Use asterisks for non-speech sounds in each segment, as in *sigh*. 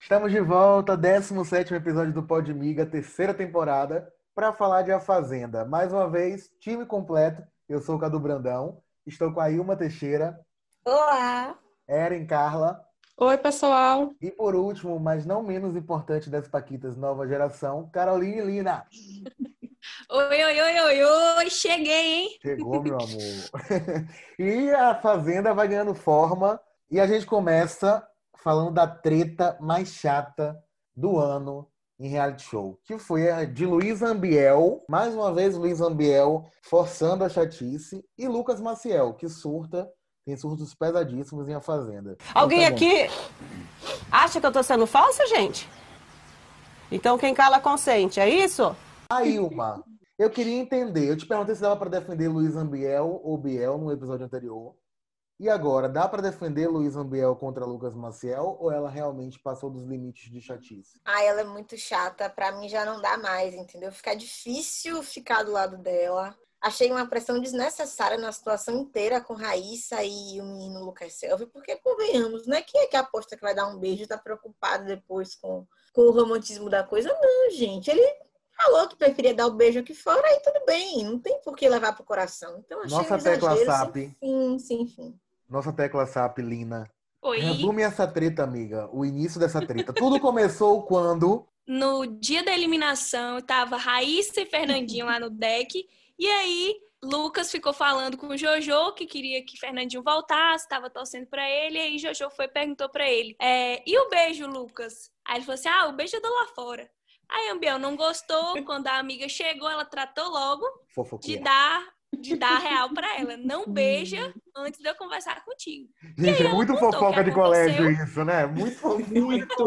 Estamos de volta, 17 episódio do Podmiga, terceira temporada, para falar de A Fazenda. Mais uma vez, time completo. Eu sou o Cadu Brandão, estou com a Ilma Teixeira. Olá! Eren Carla. Oi, pessoal. E por último, mas não menos importante das Paquitas Nova Geração, Caroline Lina. Oi, oi, oi, oi, oi, cheguei, hein? Chegou, meu amor. *laughs* e a Fazenda vai ganhando forma e a gente começa falando da treta mais chata do ano em reality show, que foi a de Luiz Ambiel, mais uma vez Luiz Ambiel forçando a chatice, e Lucas Maciel, que surta, tem surtos pesadíssimos em A Fazenda. Alguém então, aqui acha que eu tô sendo falsa, gente? Então quem cala consente, é isso? A Ilma, eu queria entender, eu te perguntei se dava para defender Luiz Ambiel ou Biel no episódio anterior. E agora, dá para defender Luiz Ambiel contra Lucas Maciel ou ela realmente passou dos limites de chatice? Ah, ela é muito chata. Para mim já não dá mais, entendeu? Fica difícil ficar do lado dela. Achei uma pressão desnecessária na situação inteira com Raíssa e o menino Lucas Selvi, porque convenhamos, não é quem é que aposta que vai dar um beijo e tá preocupado depois com, com o romantismo da coisa, não, gente. Ele falou que preferia dar o beijo aqui fora, aí tudo bem, não tem por que levar pro coração. Então achei Nossa um tecla SAP. Sim, sim, sim. Nossa tecla SAP, Lina. Oi. Resume essa treta, amiga. O início dessa treta. Tudo começou *laughs* quando. No dia da eliminação, tava Raíssa e Fernandinho lá no deck. E aí, Lucas ficou falando com o Jojo que queria que Fernandinho voltasse, estava torcendo para ele. E aí, Jojo foi e perguntou para ele: é, E o beijo, Lucas? Aí ele falou assim: Ah, o beijo eu dou lá fora. Aí a Ambiel não gostou. Quando a amiga chegou, ela tratou logo de dar de dar real para ela. *laughs* Não beija antes de eu conversar contigo. Gente, é muito fofoca de colégio isso, né? Muito, muito,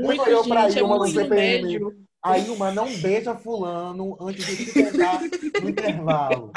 muito. eu pra gente, Ilma é no CPM. A Ilma não beija fulano antes de se pegar no intervalo.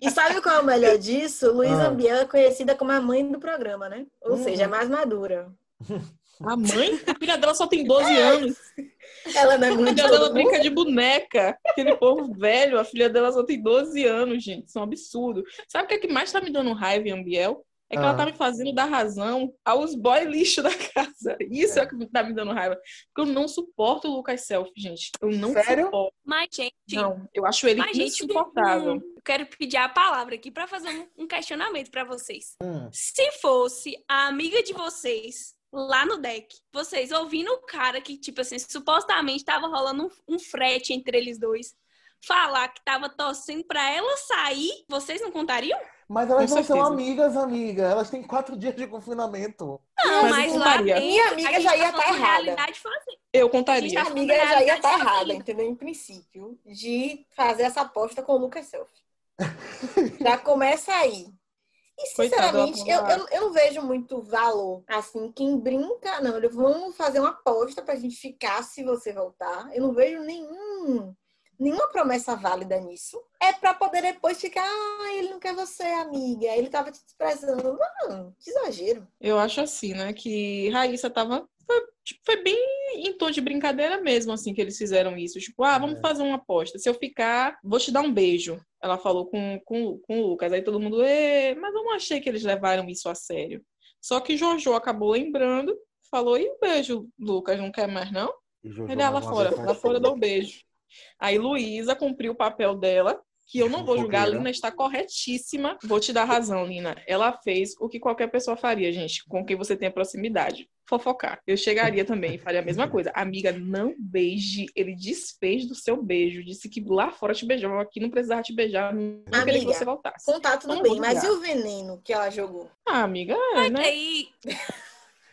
E sabe qual é o melhor disso? Luísa ah. Ambiel é conhecida como a mãe do programa, né? Ou hum. seja, é mais madura. *laughs* A mãe? A filha dela só tem 12 anos. *laughs* Ela não é muito. A filha dela brinca de boneca. Aquele povo velho, a filha dela só tem 12 anos, gente. Isso é um absurdo. Sabe o que, é que mais tá me dando raiva em Ambiel? É que ah. ela tá me fazendo dar razão aos boy lixo da casa. Isso é, é o que tá me dando raiva. Porque eu não suporto o Lucas Self, gente. Eu não Sério? suporto. Mas, gente. Não, eu acho ele mas, insuportável. Gente, eu quero pedir a palavra aqui para fazer um questionamento para vocês. Hum. Se fosse a amiga de vocês lá no deck. Vocês ouvindo o cara que, tipo assim, supostamente tava rolando um, um frete entre eles dois, falar que tava torcendo pra ela sair, vocês não contariam? Mas elas não são amigas, amiga. Elas têm quatro dias de confinamento. Não, mas, mas lá dentro, minha amiga já ia estar tá errada. Eu contaria. Minha amiga já ia estar tá errada, entendeu? Em princípio, de fazer essa aposta com o Lucas Self. *laughs* já começa aí. E, sinceramente, eu, eu, eu, não vejo muito valor. Assim, quem brinca, não, eles vão fazer uma aposta pra gente ficar se você voltar. Eu não vejo nenhum, nenhuma promessa válida nisso. É pra poder depois ficar, ah, ele não quer você, amiga. Ele tava te desprezando. Não, que exagero. Eu acho assim, né, que Raíssa tava foi, tipo, foi, bem em tom de brincadeira mesmo, assim, que eles fizeram isso. Tipo, ah, vamos é. fazer uma aposta. Se eu ficar, vou te dar um beijo. Ela falou com, com, com o Lucas. Aí todo mundo, mas eu não achei que eles levaram isso a sério. Só que Jojo acabou lembrando, falou, e o beijo, Lucas, não quer mais, não? Ele, ah, lá fora, lá fora dá um beijo. Aí Luísa cumpriu o papel dela, que eu não vou julgar, a Lina está corretíssima. Vou te dar razão, Lina. Ela fez o que qualquer pessoa faria, gente, com quem você tem proximidade. Fofocar. Eu chegaria também e faria a mesma coisa. Amiga, não beije. Ele desfez do seu beijo. Disse que lá fora te beijava, aqui não precisava te beijar. Não amiga, queria que você voltasse. Contato tudo bem, mas e o veneno que ela jogou? Ah, amiga, é, né? Aí...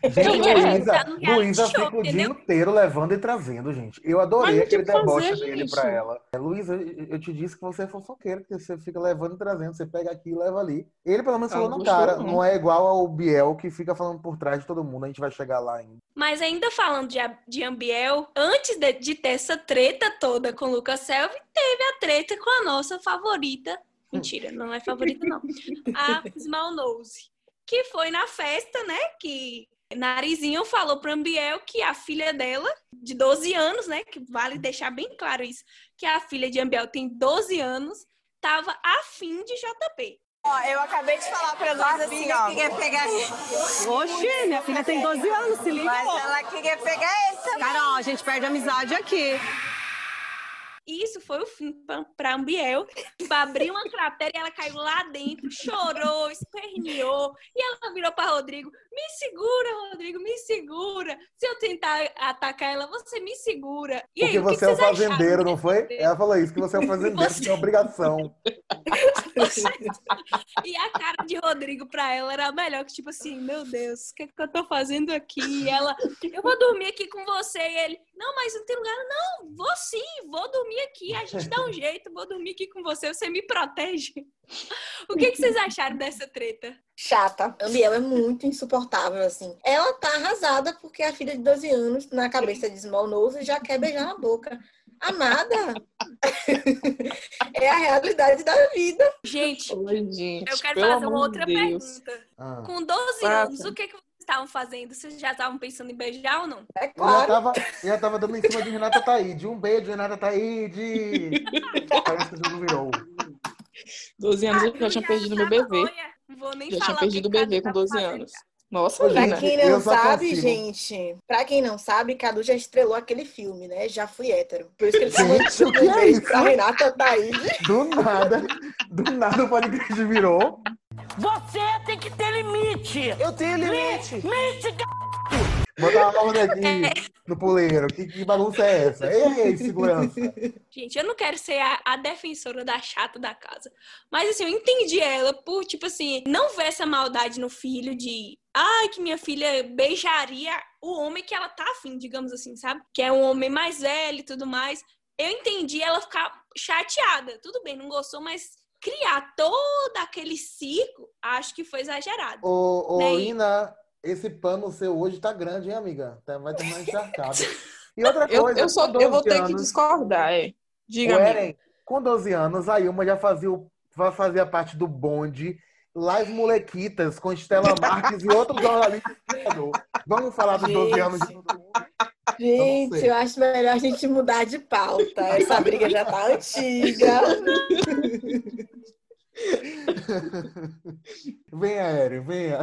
Gente, Luísa, Luísa fica o dia inteiro levando e trazendo, gente. Eu adorei aquele deboche fazer, dele gente. pra ela. É, Luísa, eu te disse que você é fofoqueira, que você fica levando e trazendo. Você pega aqui e leva ali. Ele, pelo menos, falou no cara. Não. não é igual ao Biel, que fica falando por trás de todo mundo. A gente vai chegar lá ainda. Mas ainda falando de, de Ambiel, antes de, de ter essa treta toda com o Lucas Selvi, teve a treta com a nossa favorita. Mentira, não é favorita, não. *laughs* A Small Nose. Que foi na festa, né? Que Narizinho falou para Ambiel que a filha dela, de 12 anos, né? Que vale deixar bem claro isso, que a filha de Ambiel tem 12 anos, tava afim de JP. Ó, eu acabei de falar pra Luísa assim, ó. queria pegar Oxi, minha filha tem 12 anos, se liga. Mas ela queria pegar esse. Carol, a gente perde amizade aqui. Isso foi o fim para Ambiel. Abriu uma cratera e ela caiu lá dentro, chorou, esperneou. E ela virou para Rodrigo: Me segura, Rodrigo, me segura. Se eu tentar atacar ela, você me segura. E Porque aí, você que é o fazendeiro, não foi? Ela falou isso, que você é o fazendeiro, você... tem obrigação. *laughs* e a cara de Rodrigo para ela era melhor, que tipo assim: Meu Deus, o que, é que eu tô fazendo aqui? E ela: Eu vou dormir aqui com você. E ele: Não, mas não tem lugar. Não, vou sim, vou dormir aqui, a gente dá um *laughs* jeito, vou dormir aqui com você, você me protege. O que, que vocês acharam dessa treta? Chata. A Biel é muito insuportável, assim. Ela tá arrasada porque a filha de 12 anos, na cabeça de Small Nose, já quer beijar na boca. Amada, *laughs* é a realidade da vida. Gente, Oi, gente eu quero fazer uma outra Deus. pergunta. Ah. Com 12 anos, o que, que estavam fazendo? Vocês já estavam pensando em beijar ou não? É Eu já claro. tava, eu já tava dando em cima de Renata Taíde. Um beijo, Renata Taíde. *laughs* Parece que não virou. 12 anos eu Ah, já tinha perdido meu estava bebê. vou nem Já falar tinha perdido o bebê com tava 12 fazendo. anos. Nossa, Ô, Pra Lina. quem não sabe, consigo. gente, pra quem não sabe, Cadu já estrelou aquele filme, né? Já fui hétero. Por isso que ele tá Gente, o que é isso? pra Renata Thaís. Do nada, do nada o podcast virou. Você tem que ter limite! Eu tenho limite. Limite, Botar uma ordem aqui no puleiro. Que, que bagunça é essa? Ei, segurança. Gente, eu não quero ser a, a defensora da chata da casa. Mas assim, eu entendi ela por, tipo assim, não ver essa maldade no filho de. Ai, que minha filha beijaria o homem que ela tá afim, digamos assim, sabe? Que é um homem mais velho e tudo mais. Eu entendi ela ficar chateada. Tudo bem, não gostou, mas criar todo aquele circo, acho que foi exagerado. Ô, ô Né? Ina, esse pano seu hoje tá grande, hein, amiga? Tá- Vai terminar encharcado. *laughs* E outra Eu, coisa, eu, só, com eu vou 12 ter que anos, discordar, é. Diga. Eren, com 12 anos, a Ilma já fazia, o- vai fazer a parte do bonde, Live Molequitas, com Estela *laughs* Marques e outros jornalistas. Vamos falar dos 12 anos de todo mundo? Gente, sei. eu acho melhor a gente mudar de pauta. Essa briga já tá antiga. *laughs* Venha, Eren, venha.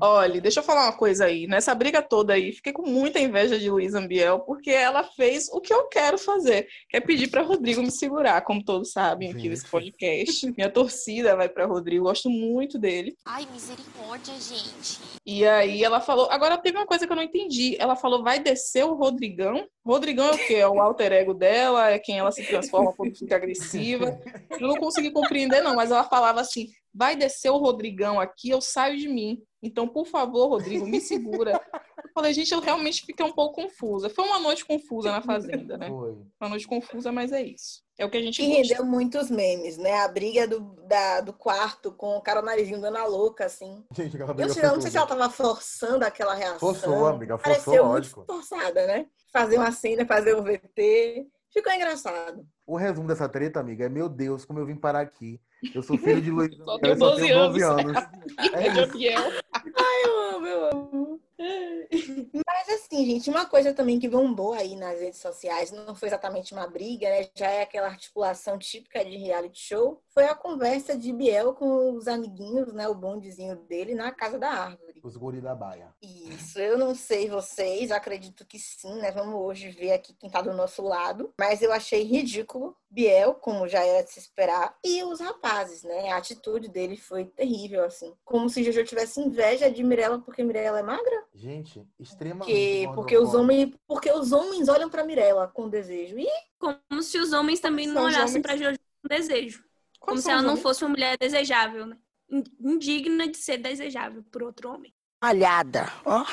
Olha, deixa eu falar uma coisa aí. Nessa briga toda aí, fiquei com muita inveja de Luísa Ambiel, porque ela fez o que eu quero fazer, que é pedir para Rodrigo me segurar, como todos sabem aqui nesse podcast. Minha torcida vai para Rodrigo, gosto muito dele. Ai, misericórdia, gente. E aí ela falou, agora teve uma coisa que eu não entendi. Ela falou, vai descer o Rodrigão? Rodrigão é o quê? É o alter ego dela? É quem ela se transforma quando fica agressiva? Eu não consegui compreender, não, mas ela falava assim: vai descer o Rodrigão aqui, eu saio de mim. Então, por favor, Rodrigo, me segura. Eu falei, gente, eu realmente fiquei um pouco confusa. Foi uma noite confusa na fazenda, né? Foi. Uma noite confusa, mas é isso. É o que a gente Que gosta. rendeu muitos memes, né? A briga do, da- do quarto com o cara narizinho dando a louca, assim. Gente, aquela Eu, briga sei- foi eu não sei se ela tava forçando aquela reação. Forçou, amiga, forçou, Pareceu lógico. muito forçada, né? Fazer uma cena, fazer um VT. Ficou engraçado. O resumo dessa treta, amiga, é meu Deus, como eu vim parar aqui. Eu sou filho de Luiz Só tenho eu só 12 tenho 12 anos. anos. *laughs* É de Abiel. *laughs* Eu amo, eu amo. Mas assim, gente, uma coisa também que bombou aí nas redes sociais, não foi exatamente uma briga, né? Já é aquela articulação típica de reality show, foi a conversa de Biel com os amiguinhos, né? O bondezinho dele na casa da árvore. Os guri da baia. Isso, eu não sei vocês, acredito que sim, né? Vamos hoje ver aqui quem tá do nosso lado. Mas eu achei ridículo Biel, como já era de se esperar, e os rapazes, né? A atitude dele foi terrível, assim. Como se Jojo tivesse inveja de Mirella porque Mirella é magra. Gente, extremamente. Porque, porque, os, homens, porque os homens olham pra Mirella com desejo. E Como se os homens também não olhassem homens- pra Jojo com desejo. Como Quais se são ela não homens? fosse uma mulher desejável, né? In- Indigna de ser desejável por outro homem. Malhada, ó.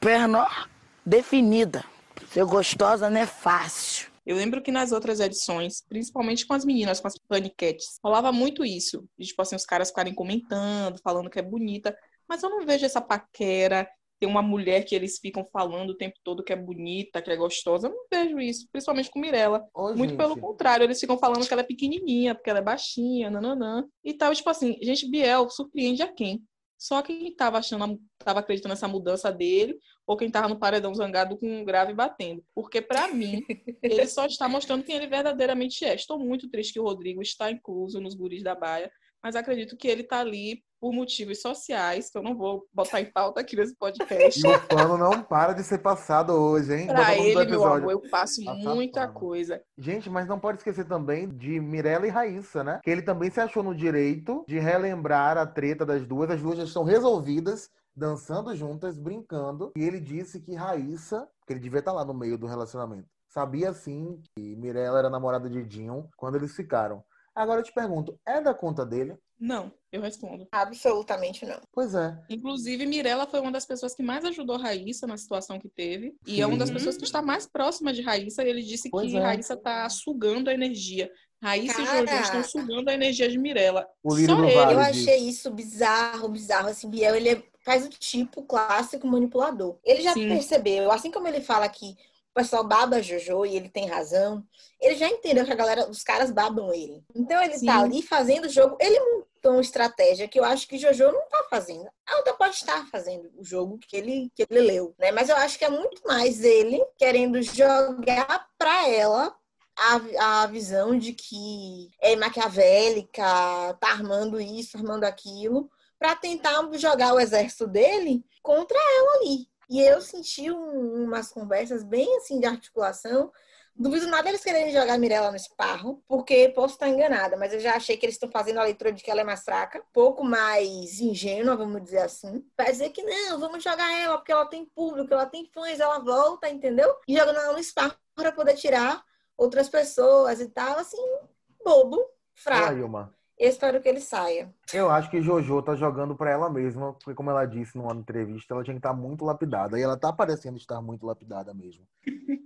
Perna, ó, definida. Ser gostosa não é fácil. Eu lembro que nas outras edições, principalmente com as meninas, com as paniquetes, rolava muito isso. De, tipo assim, os caras ficarem comentando, falando que é bonita. Mas eu não vejo essa paquera. Tem uma mulher que eles ficam falando o tempo todo que é bonita, que é gostosa. Eu não vejo isso, principalmente com Mirella. Ô, Muito gente, pelo contrário, eles ficam falando que ela é pequenininha, porque ela é baixinha, nananã. E tal, tipo assim, gente, Biel surpreende a quem? só quem estava achando, estava acreditando nessa mudança dele, ou quem estava no paredão zangado com um grave batendo. Porque, para mim, ele só está mostrando quem ele verdadeiramente é. Estou muito triste que o Rodrigo está incluso nos guris da Baia, mas acredito que ele está ali por motivos sociais, que eu não vou botar em pauta aqui nesse podcast. E o pano não para de ser passado hoje, hein? Pra ele, meu amor, eu passo tá muita coisa. Gente, mas não pode esquecer também de Mirella e Raíssa, né? Que ele também se achou no direito de relembrar a treta das duas. As duas já estão resolvidas, dançando juntas, brincando. E ele disse que Raíssa, que ele devia estar lá no meio do relacionamento, sabia sim que Mirella era namorada de Dinho quando eles ficaram. Agora eu te pergunto, é da conta dele? Não, eu respondo. Absolutamente não. Pois é. Inclusive, Mirella foi uma das pessoas que mais ajudou Raíssa na situação que teve. E Sim. é uma das pessoas que está mais próxima de Raíssa. E ele disse pois que é. Raíssa está sugando a energia. Raíssa Cara, e Jojo estão sugando a energia de Mirella. O Só ele. Vale eu achei isso bizarro, bizarro. Assim, Biel, ele é, faz o tipo clássico manipulador. Ele já Sim. percebeu, assim como ele fala que o pessoal baba Jojo e ele tem razão. Ele já entendeu que a galera, os caras babam ele. Então ele Sim. tá ali fazendo o jogo. Ele uma estratégia que eu acho que Jojo não tá fazendo. A outra pode estar fazendo o jogo que ele, que ele leu, né? Mas eu acho que é muito mais ele querendo jogar pra ela a, a visão de que é maquiavélica, tá armando isso, armando aquilo, para tentar jogar o exército dele contra ela ali. E eu senti um, umas conversas bem assim de articulação. Duvido nada eles quererem jogar Mirella no esparro, porque posso estar enganada, mas eu já achei que eles estão fazendo a leitura de que ela é mais fraca, pouco mais ingênua, vamos dizer assim. Vai dizer que não, vamos jogar ela porque ela tem público, ela tem fãs, ela volta, entendeu? E jogando ela no esparro para poder tirar outras pessoas e tal, assim, bobo, fraco. Olha, eu espero que ele saia. Eu acho que Jojo tá jogando para ela mesma, porque como ela disse numa entrevista, ela tinha que estar tá muito lapidada. E ela tá parecendo estar muito lapidada mesmo.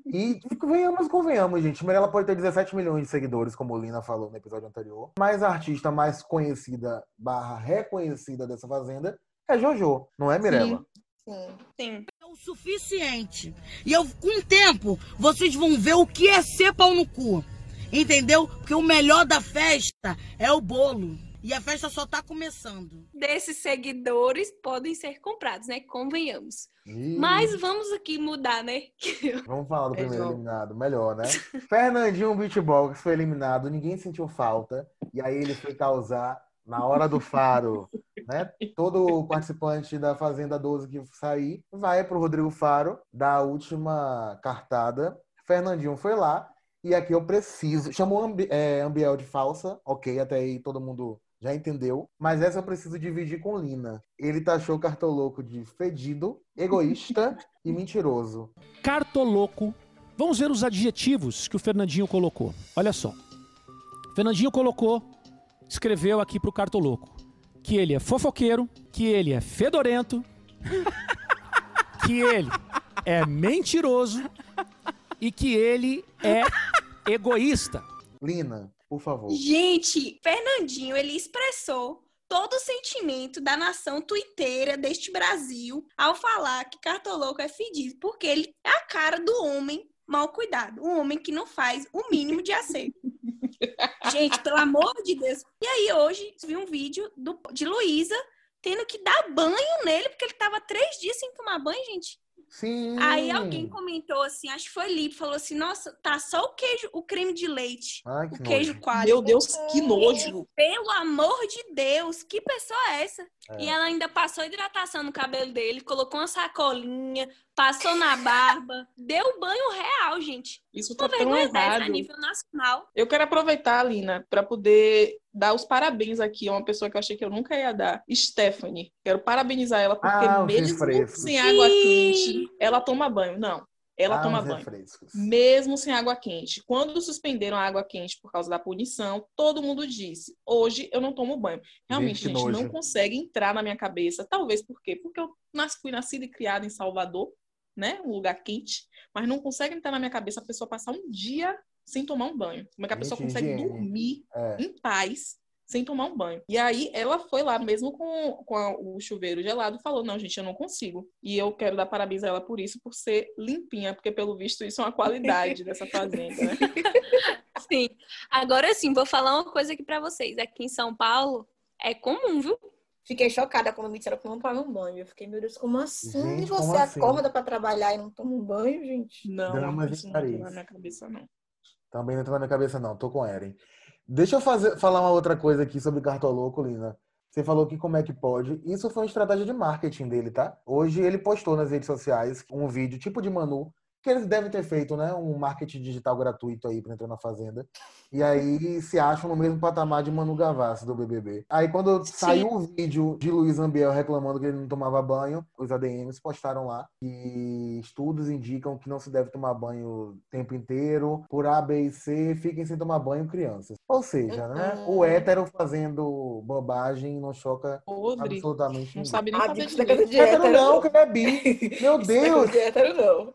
E venhamos, convenhamos, gente. Ela pode ter 17 milhões de seguidores, como o Lina falou no episódio anterior. Mas a artista mais conhecida barra reconhecida dessa fazenda é Jojo, não é, Mirella? Sim. Sim. É o suficiente. E eu, com o tempo, vocês vão ver o que é ser pau no cu. Entendeu? Porque o melhor da festa é o bolo. E a festa só tá começando. Desses seguidores podem ser comprados, né? Convenhamos. Ih. Mas vamos aqui mudar, né? *laughs* Vamos falar do é primeiro eliminado, melhor, né? *laughs* Fernandinho Beatbox foi eliminado, ninguém sentiu falta. E aí ele foi causar na hora do faro, *laughs* né? Todo participante da Fazenda 12 que sair vai pro Rodrigo Faro da última cartada. Fernandinho foi lá, e aqui eu preciso. Chamou Ambi é, Ambiel de falsa, ok, até aí todo mundo já entendeu. Mas essa eu preciso dividir com Lina. Ele taxou Cartoloco de fedido, egoísta e mentiroso. Cartoloco. Vamos ver os adjetivos que o Fernandinho colocou. Olha só. Fernandinho colocou, escreveu aqui pro Cartoloco que ele é fofoqueiro, que ele é fedorento, que ele é mentiroso e que ele é egoísta. Lina, por favor. Gente, Fernandinho, ele expressou todo o sentimento da nação tuiteira deste Brasil ao falar que Cartoloco é fedido, porque ele é a cara do homem mal cuidado, um homem que não faz o mínimo de acerto. *laughs* Gente, pelo amor de Deus. E aí, hoje, vi um vídeo do, de Luísa tendo que dar banho nele, porque ele tava três dias sem tomar banho, gente. Sim. Aí alguém comentou assim, acho que foi Lipe, falou assim: nossa, tá só o queijo, o creme de leite. Ai, o queijo coalho. Meu Deus, que nojo. Pelo amor de Deus, que pessoa é essa? É. E ela ainda passou hidratação no cabelo dele, colocou uma sacolinha, passou na barba, deu banho real, gente. Isso tá tão errado. a nível nacional. Eu quero aproveitar, Lina, para poder dar os parabéns aqui a uma pessoa que eu achei que eu nunca ia dar, Stephanie. Quero parabenizar ela porque ah, mesmo sem água quente, ela toma banho. Não, ela ah, toma banho. Refrescos. Mesmo sem água quente. Quando suspenderam a água quente por causa da punição, todo mundo disse: hoje eu não tomo banho. Realmente, gente, gente não consegue entrar na minha cabeça. Talvez por quê? Porque eu fui nascida e criada em Salvador, né? Um lugar quente, mas não consegue entrar na minha cabeça a pessoa passar um dia sem tomar um banho. Como é que a pessoa consegue dormir é. em paz sem tomar um banho. E aí ela foi lá, mesmo com, com a, o chuveiro gelado, falou: Não, gente, eu não consigo. E eu quero dar parabéns a ela por isso, por ser limpinha, porque pelo visto isso é uma qualidade dessa *laughs* fazenda, né? Sim. Agora sim, vou falar uma coisa aqui para vocês. Aqui em São Paulo é comum, viu? Fiquei chocada quando me disseram que não tomava um banho. Eu fiquei, meu Deus, como assim? Gente, você como assim? acorda pra trabalhar e não toma um banho, gente? Não, Dramas isso não entra na minha cabeça, não. Também não entra na minha cabeça, não. Tô com Eren. Deixa eu fazer, falar uma outra coisa aqui sobre Cartoloco, Lina. Você falou que como é que pode. Isso foi uma estratégia de marketing dele, tá? Hoje ele postou nas redes sociais um vídeo tipo de Manu, que eles devem ter feito, né? Um marketing digital gratuito aí pra entrar na Fazenda. E aí se acham no mesmo patamar de Manu Gavassi do BBB. Aí quando saiu o vídeo de Luiz Ambiel reclamando que ele não tomava banho, os ADMs postaram lá que estudos indicam que não se deve tomar banho o tempo inteiro. Por A, B e C, fiquem sem tomar banho crianças. Ou seja, né? O hétero fazendo bobagem não choca Podre. absolutamente Não ninguém. sabe nem Ah, fazer direito. de Hétero hétero, não, que ele é bi. *laughs* Meu não é Deus! hétero, não.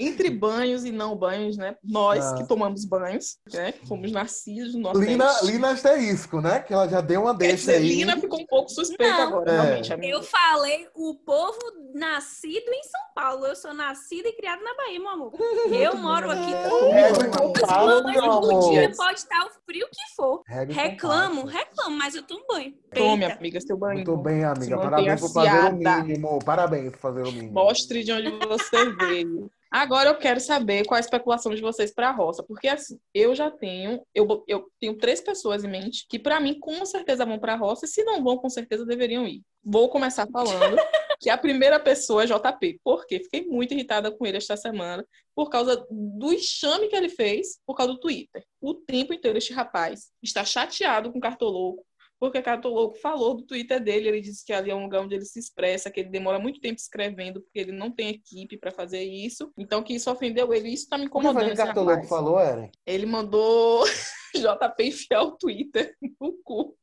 Entre banhos e não banhos, né? Nós Ah. que tomamos banhos, né? que Fomos nascidos no Nordeste. Lina, Lina asterisco, né? Que ela já deu uma deixa dizer, aí. Lina ficou um pouco suspeita Não. agora, É. realmente, amiga. Eu falei o povo nascido em São Paulo. Eu sou nascida e criada na Bahia, meu amor. *laughs* Eu moro aqui É, todo com calma, banho meu do amor. dia. Pode estar o frio que for. Com Reclamo, reclamo, mas eu tomo banho. Tome, Eita. amiga, seu banho. Muito bem, amiga. Parabéns por fazer o mínimo. Parabéns por fazer o mínimo. Mostre de onde você veio. Agora eu quero saber qual a especulação de vocês para a roça, porque assim, eu já tenho, eu, eu tenho três pessoas em mente que para mim com certeza vão para a roça e se não vão, com certeza deveriam ir. Vou começar falando *laughs* que a primeira pessoa é JP, porque fiquei muito irritada com ele esta semana por causa do enxame que ele fez por causa do Twitter. O tempo inteiro este rapaz está chateado com o Cartoloco, porque Cartoloco falou do Twitter dele, ele disse que ali é um lugar onde ele se expressa, que ele demora muito tempo escrevendo, porque ele não tem equipe para fazer isso. Então que isso ofendeu ele, isso tá me O que incomodando. que esse Cartoloco rapaz. falou, Eren? Ele mandou *laughs* JP enfiar o Twitter no cu.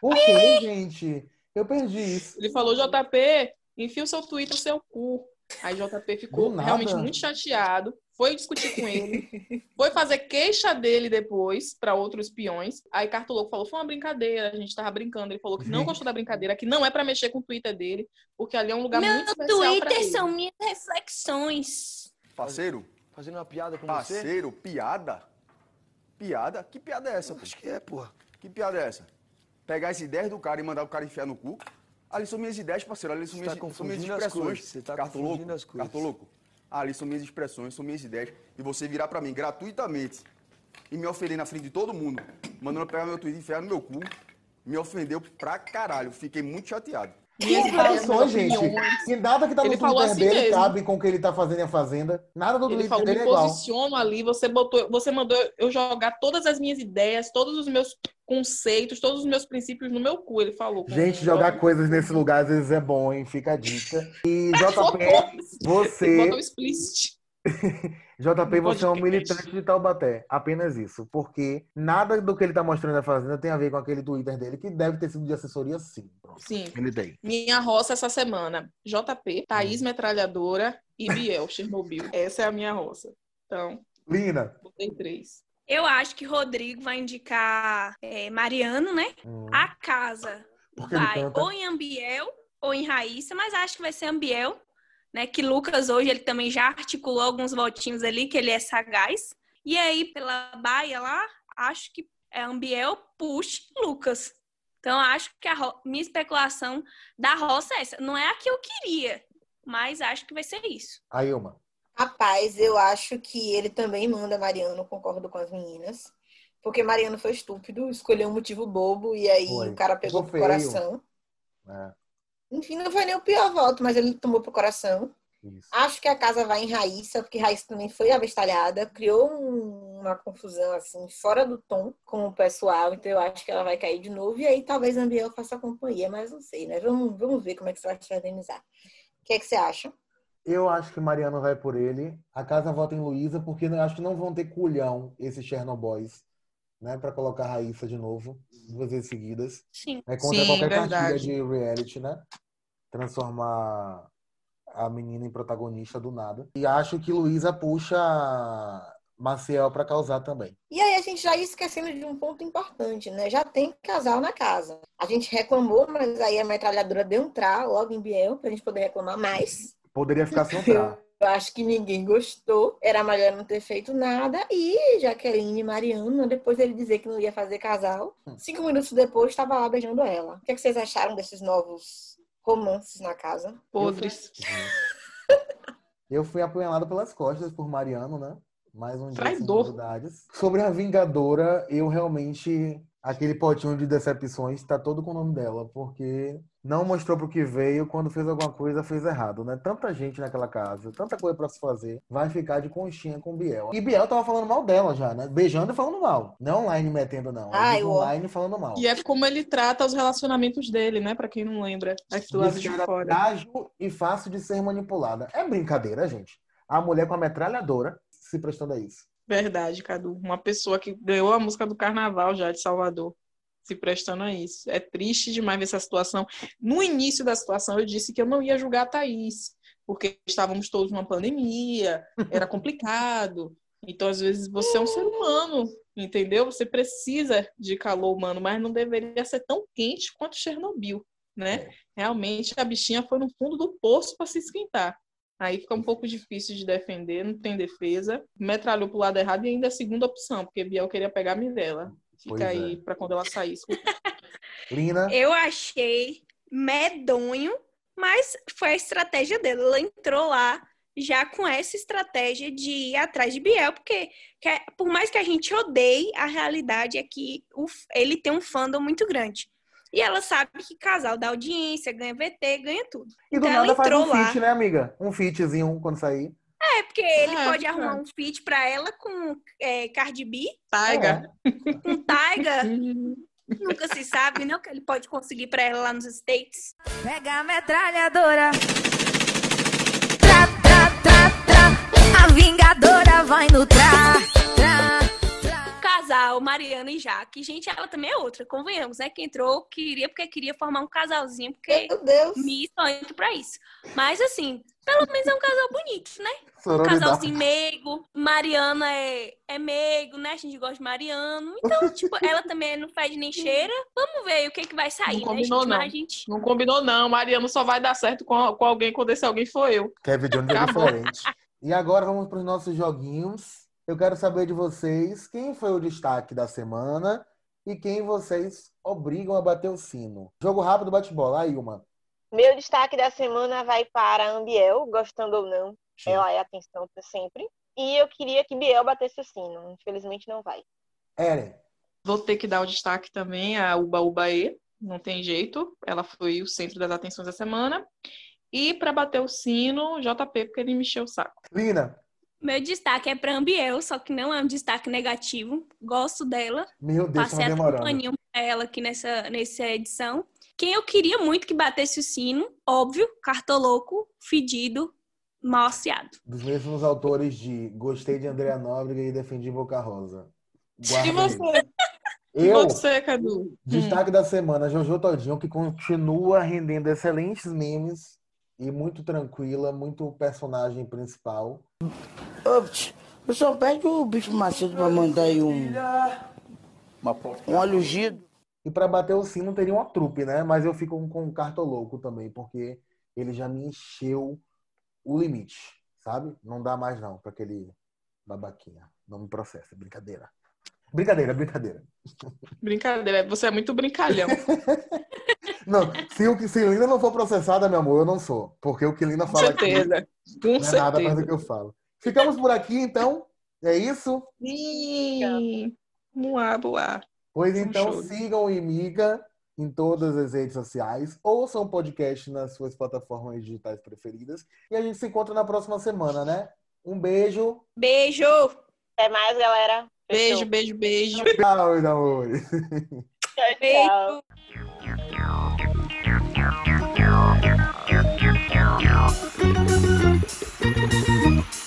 Por quê, gente? Eu perdi isso. Ele falou, JP, enfia o seu Twitter no seu cu. Aí JP ficou realmente muito chateado, foi discutir com ele, foi fazer queixa dele depois para outros peões. Aí Cartoloco falou, foi uma brincadeira, a gente tava brincando. Ele falou que não Gente. gostou da brincadeira, que não é para mexer com o Twitter dele, porque ali é um lugar Meu muito especial pra Twitter ele. são minhas reflexões. Parceiro? Fazendo uma piada com você? Parceiro, piada? Piada? Que piada é essa, pô? Acho que é, porra. Que piada é essa? Pegar as ideias do cara e mandar o cara enfiar no cu? Ali são minhas ideias, parceiro. Ali são minhas, tá são minhas confundindo as expressões. Você tá Cartoloco, confundindo as coisas. Cartoloco. Ali são minhas expressões, são minhas ideias. E você virar pra mim gratuitamente e me ofender na frente de todo mundo, mandando eu pegar meu tweet e enfiar no meu cu, me ofendeu pra caralho. Fiquei muito chateado. E fala expressões, gente. opiniões. E nada que tá no Ele Twitter assim dele mesmo. cabe com o que ele tá fazendo em A Fazenda. Nada do Ele Twitter falou, dele é igual. posiciono ali, você botou, você mandou eu jogar todas as minhas ideias, todos os meus conceitos, todos os meus princípios no meu cu, ele falou. Gente, jogar coisas nesse lugar às vezes é bom, hein? Fica a dica. E *laughs* JP, você. *laughs* JP, você é um militante de Taubaté. Apenas isso. Porque nada do que ele tá mostrando na Fazenda tem a ver com aquele Twitter dele, que deve ter sido de assessoria, sim. Pronto. Sim. Ele tem. Minha roça essa semana. JP, Hum. Thaís Metralhadora e Biel, Chernobyl. *laughs* Essa é a minha roça. Então, Lina. botei três. Eu acho que Rodrigo vai indicar é, Mariano, né? Hum, A casa porque vai ou em Ambiel ou em Raíssa, mas acho que vai ser Ambiel, né? Que Lucas hoje ele também já articulou alguns votinhos ali, que ele é sagaz. E aí, pela Baia lá, acho que é Ambiel, puxa Lucas. Então, acho que a ro- minha especulação da roça é essa. Não é a que eu queria, mas acho que vai ser isso. Aí, uma. Rapaz, eu acho que ele também manda Mariano, concordo com as meninas. Porque Mariano foi estúpido, escolheu um motivo bobo e aí Foi. o cara pegou pro coração. É, Enfim, não foi nem o pior voto, mas ele tomou pro coração. isso. Acho que a casa vai em Raíssa, porque Raíssa também foi abestalhada, criou um- uma confusão assim, fora do tom com o pessoal, então eu acho que ela vai cair de novo. E aí talvez a Ambiel faça companhia, mas não sei, né? Vamos, vamos ver como é que você vai se organizar. O que é que você acha? Eu acho que Mariano vai por ele. A casa vota em Luísa, porque eu acho que não vão ter culhão esses Chernobyls, né? Pra colocar a Raíssa de novo, duas vezes seguidas. Sim. É contra Sim, qualquer verdade. cartilha de reality, né? Transformar a menina em protagonista do nada. E acho que Luísa puxa Maciel pra causar também. E aí a gente já ia esquecendo de um ponto importante, né? Já tem casal na casa. A gente reclamou, mas aí a metralhadora deu um tra logo em Biel, pra gente poder reclamar mais. Poderia ficar sem entrar. Eu acho que ninguém gostou. Era melhor não ter feito nada. E Jaqueline e Mariana, depois ele dizer que não ia fazer casal, cinco minutos depois estava lá beijando ela. O que, é que vocês acharam desses novos romances na casa? Podres. *laughs* Eu fui apunhalado pelas costas por Mariano, né? Mais um dia Traidor. novidades. Sobre a Vingadora, eu realmente. Aquele potinho de decepções tá todo com o nome dela, porque não mostrou pro que veio, quando fez alguma coisa, fez errado, né? Tanta gente naquela casa, tanta coisa pra se fazer, vai ficar de conchinha com Biel. E Biel tava falando mal dela já, né? Beijando e falando mal. Não online metendo, não. Ai, ó. online falando mal. E é como ele trata os relacionamentos dele, né? Pra quem não lembra, aqui do lado de fora. frágil e fácil de ser manipulada. É brincadeira, gente. A mulher com a metralhadora se prestando a isso. Verdade, Cadu. Uma pessoa que ganhou a música do carnaval já de Salvador, se prestando a isso. É triste demais ver essa situação. No início da situação, eu disse que eu não ia julgar a Thaís, porque estávamos todos numa pandemia, era *laughs* complicado. Então, às vezes, você é um ser humano, entendeu? Você precisa de calor humano, mas não deveria ser tão quente quanto Chernobyl, né? Realmente, a bichinha foi no fundo do poço para se esquentar. Aí fica um pouco difícil de defender, não tem defesa. Metralhou pro lado errado e ainda é a segunda opção, porque Biel queria pegar a Mirella. Fica Pois aí é. pra quando ela sair. *laughs* Lina, Eu achei medonho, mas foi a estratégia dela. Ela entrou lá já com essa estratégia de ir atrás de Biel, porque que- por mais que a gente odeie, a realidade é que o- ele tem um fandom muito grande. E ela sabe que casal dá audiência, ganha VT, ganha tudo. e do Então ela nada faz um lá. feat, né, amiga? Um featzinho quando sair. É, porque ele É, pode é. arrumar um feat pra ela com é, Cardi B, Taiga. com Taiga. *laughs* Nunca se sabe, não, que ele pode conseguir pra ela lá nos States. Pega a metralhadora. Tra, tra, tra, tra. A vingadora vai no tra. Casal, Mariana e Jaque. Gente, ela também é outra, convenhamos, né? Que entrou, queria, porque queria formar um casalzinho, porque Meu Deus. me sonho pra isso. Mas, assim, pelo menos é um casal bonito, né? Um casalzinho meigo. Mariana é, é meigo, né? A gente gosta de Mariano. Então, *laughs* tipo, ela também não fede nem cheira. Vamos ver o que, que vai sair, Não né, combinou, gente? não. Gente... Não combinou, não. Mariano só vai dar certo com, com alguém quando esse alguém for eu. Kevin Jones é diferente. E agora vamos para os nossos joguinhos. Eu quero saber de vocês quem foi o destaque da semana e quem vocês obrigam a bater o sino. Jogo rápido, bate-bola. Aí, uma. Meu destaque da semana vai para a Ambiel, gostando ou não, ela é atenção para sempre. E eu queria que Biel batesse o sino. Infelizmente não vai. Eren. Vou ter que dar o destaque também a Uba Ubaê. Não tem jeito. Ela foi o centro das atenções da semana. E para bater o sino, JP, porque ele me encheu o saco. Lina. Meu destaque é pra Ambiel, só que não é um destaque negativo. Gosto dela. Meu Deus, Passei um demorando. paninho pra ela aqui nessa, nessa edição. Quem eu queria muito que batesse o sino, óbvio, cartoloco, fedido, mal assiado. Dos mesmos autores de Gostei de Andréa Nóbrega e Defendi Boca Rosa. E Guardem. você? E *laughs* Eu, você, Cadu? destaque da semana, Jojo Todinho, que continua rendendo excelentes memes e muito tranquila, muito personagem principal. Ops, eu só pede o bicho macedo pra mandar aí um. Um óleo ungido. E para bater o sino teria uma trupe, né? Mas eu fico com o Cartoloco também, porque ele já me encheu o limite, sabe? Não dá mais não para aquele babaquinha. Não me processa, brincadeira. Brincadeira, brincadeira. Brincadeira, você é muito brincalhão. *laughs* Não, se o se Lina não for processada, meu amor, eu não sou. Porque o que Lina Com fala aqui certeza. Com não é nada mais do certeza. que eu falo. Ficamos por aqui, então. É isso? Sim. Boa, boa. Pois Um então show. sigam o Imiga em todas as redes sociais, ouçam o podcast nas suas plataformas digitais preferidas e a gente se encontra na próxima semana, né? Um beijo. Beijo! Até mais, galera. Beijo, beijo, beijo. Tchau, meus amores. Tchau, tchau. Beijo! Thank you.